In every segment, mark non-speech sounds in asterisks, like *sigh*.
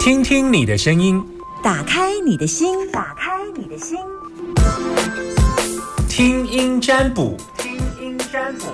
听听你的声音，打开你的心，打开你的心，听音占卜，听音占卜。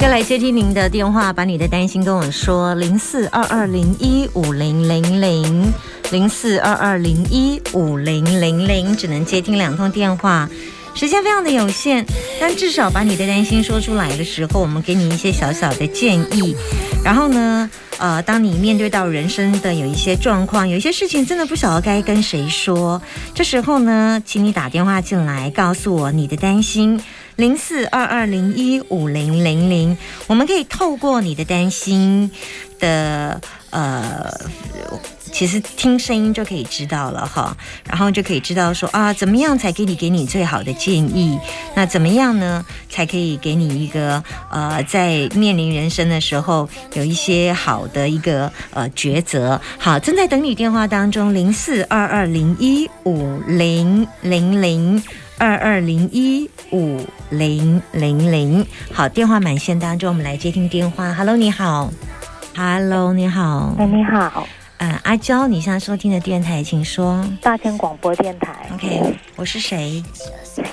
要来接听您的电话，把你的担心跟我说，零四二二零一五零零零，零四二二零一五零零零，只能接听两通电话。时间非常的有限，但至少把你的担心说出来的时候，我们给你一些小小的建议。然后呢，呃，当你面对到人生的有一些状况，有一些事情真的不晓得该跟谁说，这时候呢，请你打电话进来，告诉我你的担心，零四二二零一五零零零，我们可以透过你的担心的呃。其实听声音就可以知道了哈，然后就可以知道说啊，怎么样才给你给你最好的建议？那怎么样呢，才可以给你一个呃，在面临人生的时候有一些好的一个呃抉择？好，正在等你电话当中，零四二二零一五零零零二二零一五零零零。好，电话满线当中，我们来接听电话。Hello，你好。Hello，你好。哎，你好。嗯，阿娇，你现在收听的电台，请说。大千广播电台。OK，我是谁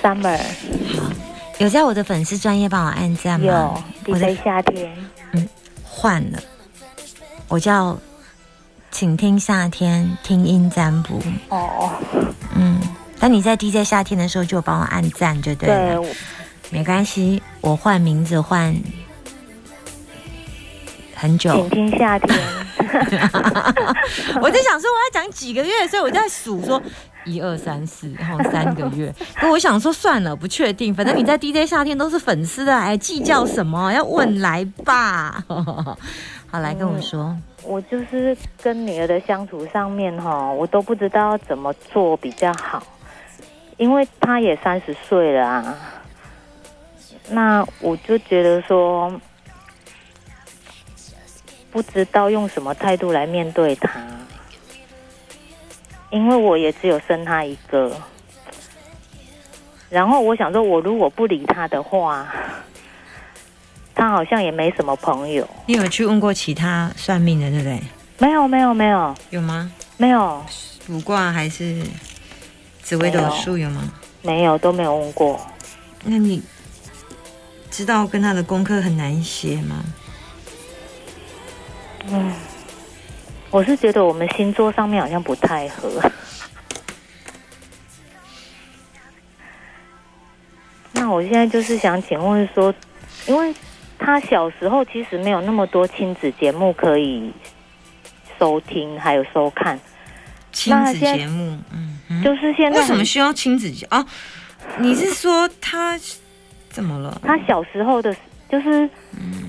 ？Summer。好，有在我的粉丝专业帮我按赞吗？有。我在夏天。嗯，换了。我叫，请听夏天听音占卜。哦。嗯，但你在 DJ 夏天的时候就帮我按赞，就对了。对。没关系，我换名字换很久。请听夏天。*laughs* 我在想说我要讲几个月，所以我在数说一二三四，然后三个月。*laughs* 可我想说算了，不确定，反正你在 DJ 夏天都是粉丝的，哎，计较什么？要问来吧。*laughs* 好，来跟我说。我就是跟女儿的相处上面哈，我都不知道怎么做比较好，因为她也三十岁了啊。那我就觉得说。不知道用什么态度来面对他，因为我也只有生他一个。然后我想说，我如果不理他的话，他好像也没什么朋友。你有去问过其他算命的，对不对？没有，没有，没有。有吗？没有。卜卦还是紫微斗数有吗？没有，都没有问过。那你知道跟他的功课很难写吗？嗯，我是觉得我们星座上面好像不太合。*laughs* 那我现在就是想请问说，因为他小时候其实没有那么多亲子节目可以收听，还有收看亲子节目。嗯，就是现在为什么需要亲子节啊？你是说他怎么了？他小时候的，就是嗯。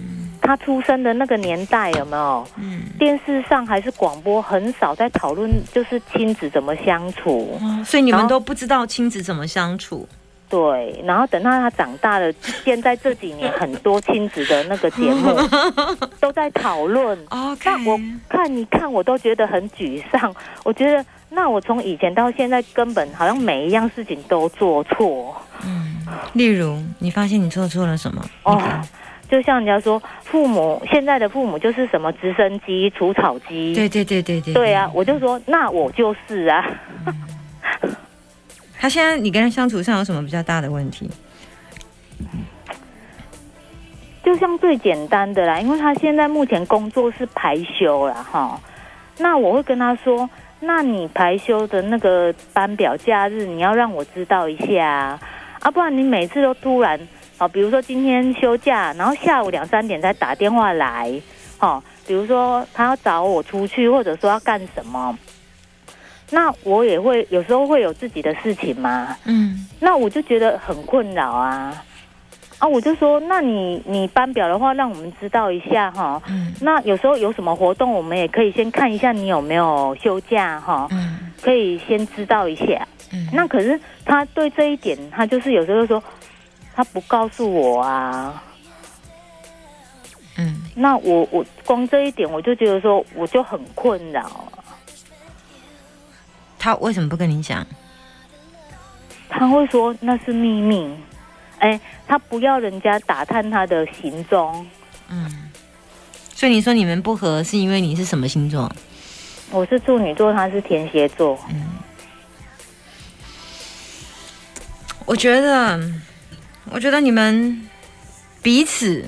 他出生的那个年代有没有？嗯，电视上还是广播很少在讨论，就是亲子怎么相处。所以你们都不知道亲子怎么相处。对，然后等到他长大了，现在这几年很多亲子的那个节目 *laughs* 都在讨论。哦，那我看一看，我都觉得很沮丧。我觉得，那我从以前到现在，根本好像每一样事情都做错。嗯，例如，你发现你做错了什么？哦。就像人家说，父母现在的父母就是什么直升机、除草机。对对对对对。对啊，我就说，那我就是啊。*laughs* 他现在你跟他相处上有什么比较大的问题？就像最简单的啦，因为他现在目前工作是排休了哈。那我会跟他说，那你排休的那个班表、假日，你要让我知道一下啊，啊，不然你每次都突然。好，比如说今天休假，然后下午两三点才打电话来，哦，比如说他要找我出去，或者说要干什么，那我也会有时候会有自己的事情嘛，嗯，那我就觉得很困扰啊，啊，我就说，那你你班表的话，让我们知道一下哈，嗯，那有时候有什么活动，我们也可以先看一下你有没有休假哈，嗯，可以先知道一下，嗯，那可是他对这一点，他就是有时候说。他不告诉我啊，嗯，那我我光这一点我就觉得说我就很困扰。他为什么不跟你讲？他会说那是秘密，哎，他不要人家打探他的行踪。嗯，所以你说你们不合，是因为你是什么星座？我是处女座，他是天蝎座。嗯我觉得，我觉得你们彼此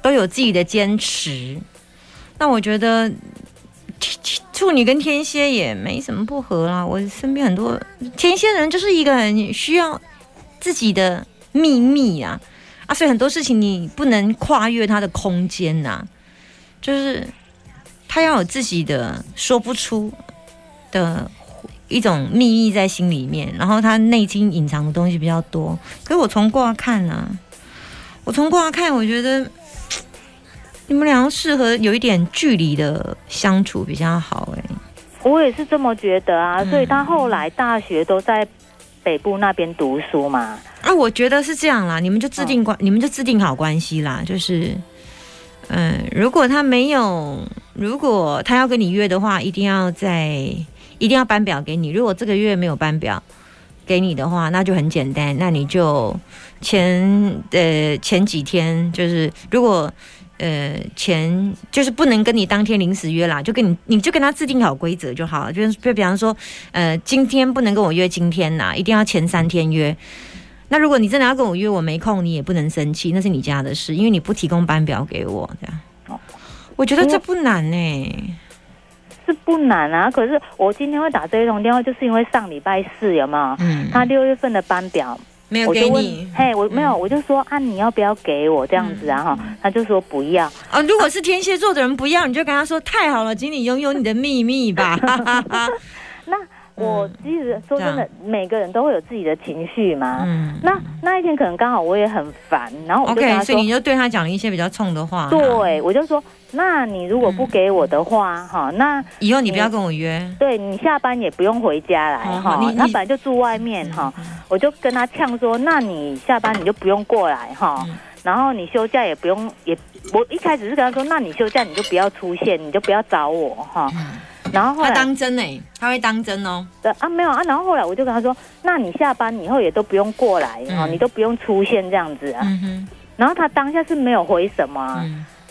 都有自己的坚持。那我觉得处女跟天蝎也没什么不合啦。我身边很多天蝎人就是一个很需要自己的秘密啊啊，所以很多事情你不能跨越他的空间呐，就是他要有自己的说不出的。一种秘密在心里面，然后他内心隐藏的东西比较多。可是我从卦看啊，我从卦看，我觉得 *tsk* 你们两个适合有一点距离的相处比较好。哎，我也是这么觉得啊。所以他后来大学都在北部那边读书嘛。啊，我觉得是这样啦。你们就制定关，你们就制定好关系啦。就是，嗯，如果他没有，如果他要跟你约的话，一定要在。一定要班表给你。如果这个月没有班表给你的话，那就很简单，那你就前呃前几天就是如果呃前就是不能跟你当天临时约啦，就跟你你就跟他制定好规则就好了。就是就比方说呃今天不能跟我约今天呐，一定要前三天约。那如果你真的要跟我约，我没空，你也不能生气，那是你家的事，因为你不提供班表给我这样。哦，我觉得这不难呢。是不难啊，可是我今天会打这一通电话，就是因为上礼拜四有没有？嗯。他六月份的班表没有给你。嘿，我没有，我就说啊，你要不要给我这样子啊？哈，他就说不要。啊，如果是天蝎座的人不要，你就跟他说太好了，请你拥有你的秘密吧。*laughs* 那。我其实说真的，每个人都会有自己的情绪嘛。嗯，那那一天可能刚好我也很烦，然后我就跟他说，所以你就对他讲了一些比较冲的话。对，我就说，那你如果不给我的话，哈，那以后你不要跟我约。对你下班也不用回家来哈，他本来就住外面哈，我就跟他呛说，那你下班你就不用过来哈，然后你休假也不用也，我一开始是跟他说，那你休假你就不要出现，你就不要找我哈。然后后来他当真哎，他会当真哦。对啊，没有啊。然后后来我就跟他说：“那你下班以后也都不用过来哦，你都不用出现这样子啊。”然后他当下是没有回什么，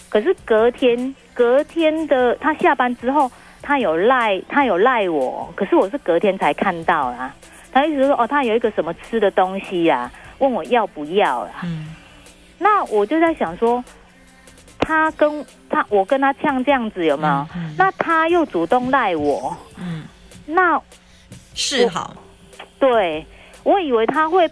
可是隔天隔天的他下班之后，他有赖他有赖我，可是我是隔天才看到啦。他一直说：“哦，他有一个什么吃的东西呀，问我要不要啦。”那我就在想说。他跟他，我跟他像这样子有没有？那他又主动赖我，嗯，那是好。对，我以为他会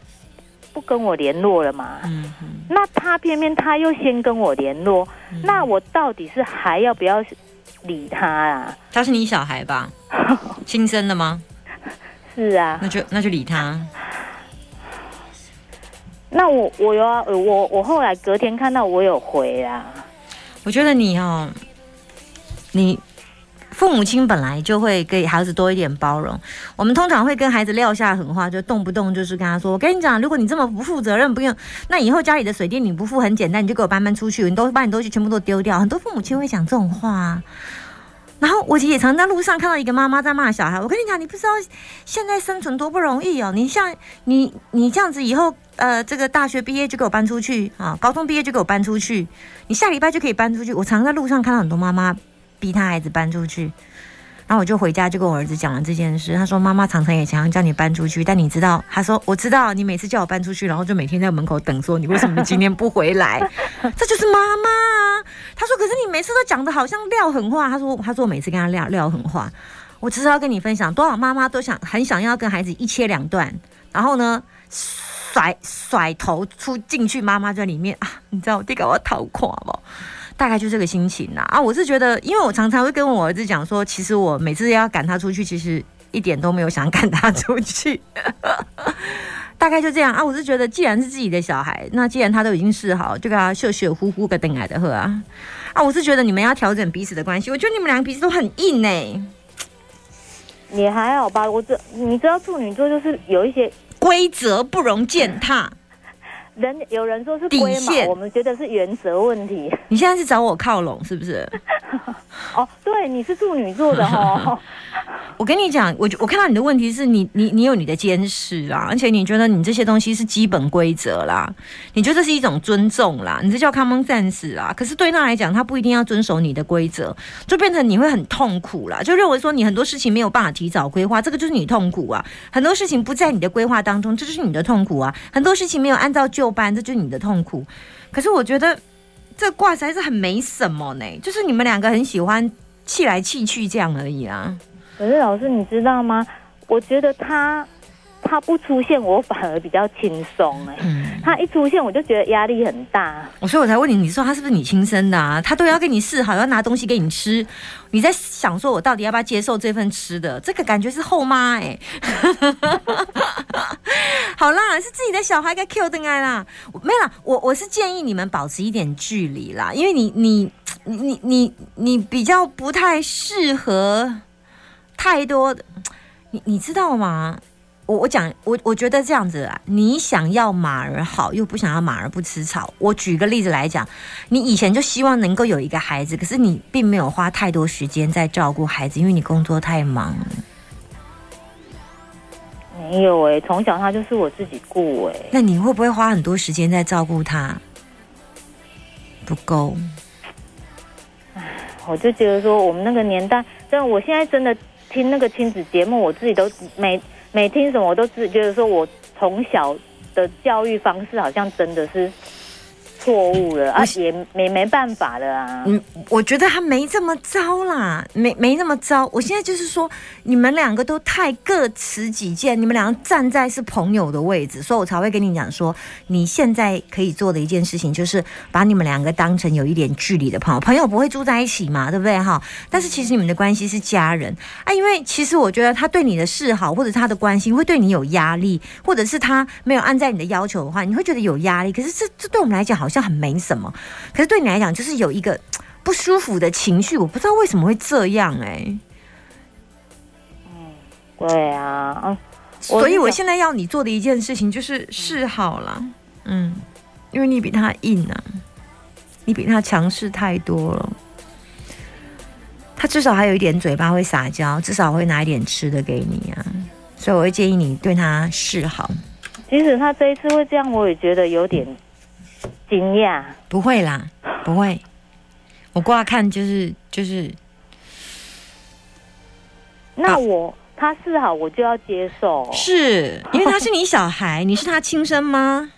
不跟我联络了嘛。嗯那他偏偏他又先跟我联络，那我到底是还要不要理他啊？他是你小孩吧？*laughs* 亲生的吗？是啊。那就那就理他。那我我有啊，我我后来隔天看到我有回啊。我觉得你哦，你父母亲本来就会给孩子多一点包容。我们通常会跟孩子撂下狠话，就动不动就是跟他说：“我跟你讲，如果你这么不负责任，不用，那以后家里的水电你不付，很简单，你就给我搬搬出去，你都把你东西全部都丢掉。”很多父母亲会讲这种话。然后我也常在路上看到一个妈妈在骂小孩。我跟你讲，你不知道现在生存多不容易哦。你像你你这样子以后，呃，这个大学毕业就给我搬出去啊，高中毕业就给我搬出去，你下礼拜就可以搬出去。我常在路上看到很多妈妈逼她孩子搬出去。然后我就回家，就跟我儿子讲了这件事。他说：“妈妈常常也想要叫你搬出去，但你知道？”他说：“我知道，你每次叫我搬出去，然后就每天在门口等，说你为什么今天不回来？*laughs* 这就是妈妈。”他说：“可是你每次都讲的好像撂狠话。”他说：“他说我每次跟他撂撂狠话，我只是要跟你分享，多少妈妈都想很想要跟孩子一切两断，然后呢，甩甩头出进去，妈妈在里面啊，你知道我弟给我逃垮不？”大概就这个心情啦啊！我是觉得，因为我常常会跟我儿子讲说，其实我每次要赶他出去，其实一点都没有想赶他出去。*laughs* 大概就这样啊！我是觉得，既然是自己的小孩，那既然他都已经试好，就给他秀秀呼呼个等来的喝啊！啊！我是觉得你们要调整彼此的关系。我觉得你们两个彼此都很硬哎。也还好吧，我这你知道处女座就是有一些规则不容践踏。人有人说是底龟毛，线我们觉得是原则问题。你现在是找我靠拢是不是？*laughs* 哦，对，你是处女座的哦。*laughs* 我跟你讲，我我看到你的问题是你你你有你的监视啦，而且你觉得你这些东西是基本规则啦，你觉得这是一种尊重啦，你这叫 common sense 啦。可是对他来讲，他不一定要遵守你的规则，就变成你会很痛苦啦，就认为说你很多事情没有办法提早规划，这个就是你痛苦啊。很多事情不在你的规划当中，这就是你的痛苦啊。很多事情没有按照旧班，这就是你的痛苦。可是我觉得这卦实在是很没什么呢，就是你们两个很喜欢气来气去这样而已啊。可是老师，你知道吗？我觉得他他不出现，我反而比较轻松哎。嗯。他一出现，我就觉得压力很大。我所以我才问你，你说他是不是你亲生的啊？他都要跟你示好，要拿东西给你吃，你在想说我到底要不要接受这份吃的？这个感觉是后妈哎、*laughs* 好啦，是自己的小孩该 Q 登爱啦。我没有啦，我我是建议你们保持一点距离啦，因为你你你你你你比较不太适合太多，你你知道吗？我我讲我我觉得这样子啊，你想要马儿好，又不想要马儿不吃草。我举个例子来讲，你以前就希望能够有一个孩子，可是你并没有花太多时间在照顾孩子，因为你工作太忙。没有哎、从小他就是我自己顾哎、那你会不会花很多时间在照顾他？不够。我就觉得说，我们那个年代，真的，我现在真的听那个亲子节目，我自己都每每听什么，我都自己觉得说我从小的教育方式好像真的是错误了啊，也没没办法了啊。嗯，我觉得他没这么糟啦，没没那么糟。我现在就是说，你们两个都太各持己见，你们两个站在是朋友的位置，所以我才会跟你讲说，你现在可以做的一件事情就是把你们两个当成有一点距离的朋友，朋友不会住在一起嘛，对不对哈？但是其实你们的关系是家人啊，因为其实我觉得他对你的示好或者他的关心会对你有压力，或者是他没有按在你的要求的话，你会觉得有压力。可是这这对我们来讲好像很没什么，可是对你来讲就是有一个。*tsk* 不舒服的情绪，我不知道为什么会这样哎、对啊，嗯，所以我现在要你做的一件事情就是示好啦，嗯，因为你比他硬啊，你比他强势太多了。他至少还有一点嘴巴会撒娇，至少会拿一点吃的给你啊，所以我会建议你对他示好。即使他这一次会这样，我也觉得有点惊讶。不会啦，不会。我挂看就是就是那我他示好，我就要接受。是因为他是你小孩，*laughs* 你是他亲生吗？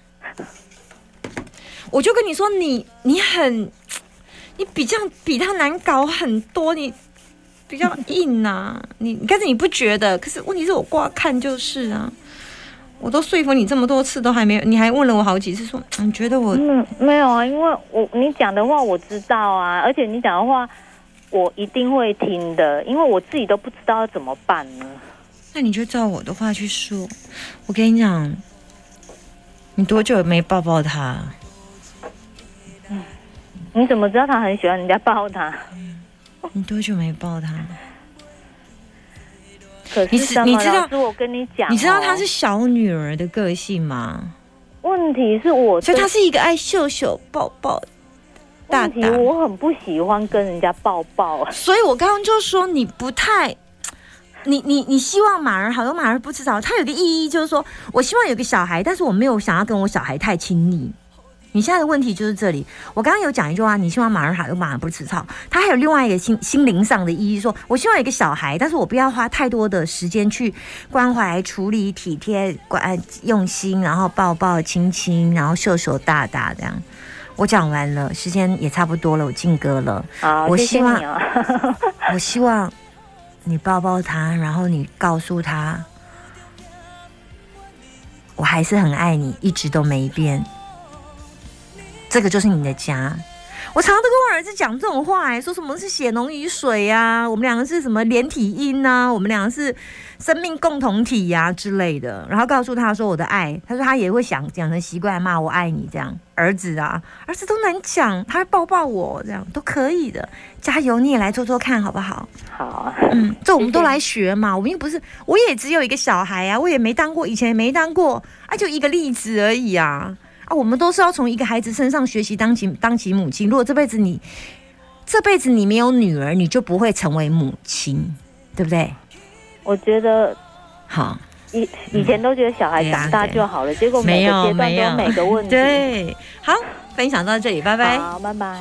我就跟你说，你你很，你比较比他难搞很多，你比较硬呐、你但是你不觉得？可是问题是我挂看就是啊，我都说服你这么多次都还没有，你还问了我好几次说，你觉得我嗯，没有啊，因为我你讲的话我知道啊，而且你讲的话我一定会听的，因为我自己都不知道要怎么办呢。那你就照我的话去说。我跟你讲，你多久没抱抱他？你怎么知道他很喜欢人家抱他？你多久没抱他？可你知是什么？你知道我跟你讲哦，你知道她是小女儿的个性吗？问题是我所以她是一个爱秀秀抱抱大问题，大。我很不喜欢跟人家抱抱。*laughs* 所以我刚刚就说你不太。你你你希望马儿好，有马儿不吃草，它有个意义就是说，我希望有个小孩，但是我没有想要跟我小孩太亲密。你现在的问题就是这里。我刚刚有讲一句话，你希望马儿好，又马儿不吃草。他还有另外一个心心灵上的意义说我希望有一个小孩，但是我不要花太多的时间去关怀、处理、体贴、关用心，然后抱抱、亲亲，然后秀秀大大这样。我讲完了，时间也差不多了，我进歌了。我希望。*laughs* 我希望你抱抱他，然后你告诉他，我还是很爱你，一直都没变。这个就是你的家。我常常都跟我儿子讲这种话、哎，说什么是血浓于水呀、我们两个是什么连体婴呐、我们两个是生命共同体呀、之类的。然后告诉他说我的爱，他说他也会想讲成习惯骂我爱你这样。儿子啊，儿子都难讲，他会抱抱我这样都可以的。加油，你也来做做看好不好？好啊，嗯，这我们都来学嘛，*laughs* 我们又不是，我也只有一个小孩啊，我也没当过，以前也没当过，啊，就一个例子而已啊。啊，啊，我们都是要从一个孩子身上学习当起当起母亲。如果这辈子你这辈子你没有女儿，你就不会成为母亲，对不对？我觉得好，以以前都觉得小孩长大就好了，结果每个阶段都有没有每个问题。*laughs* 对，好，分享到这里，拜拜。好，拜拜。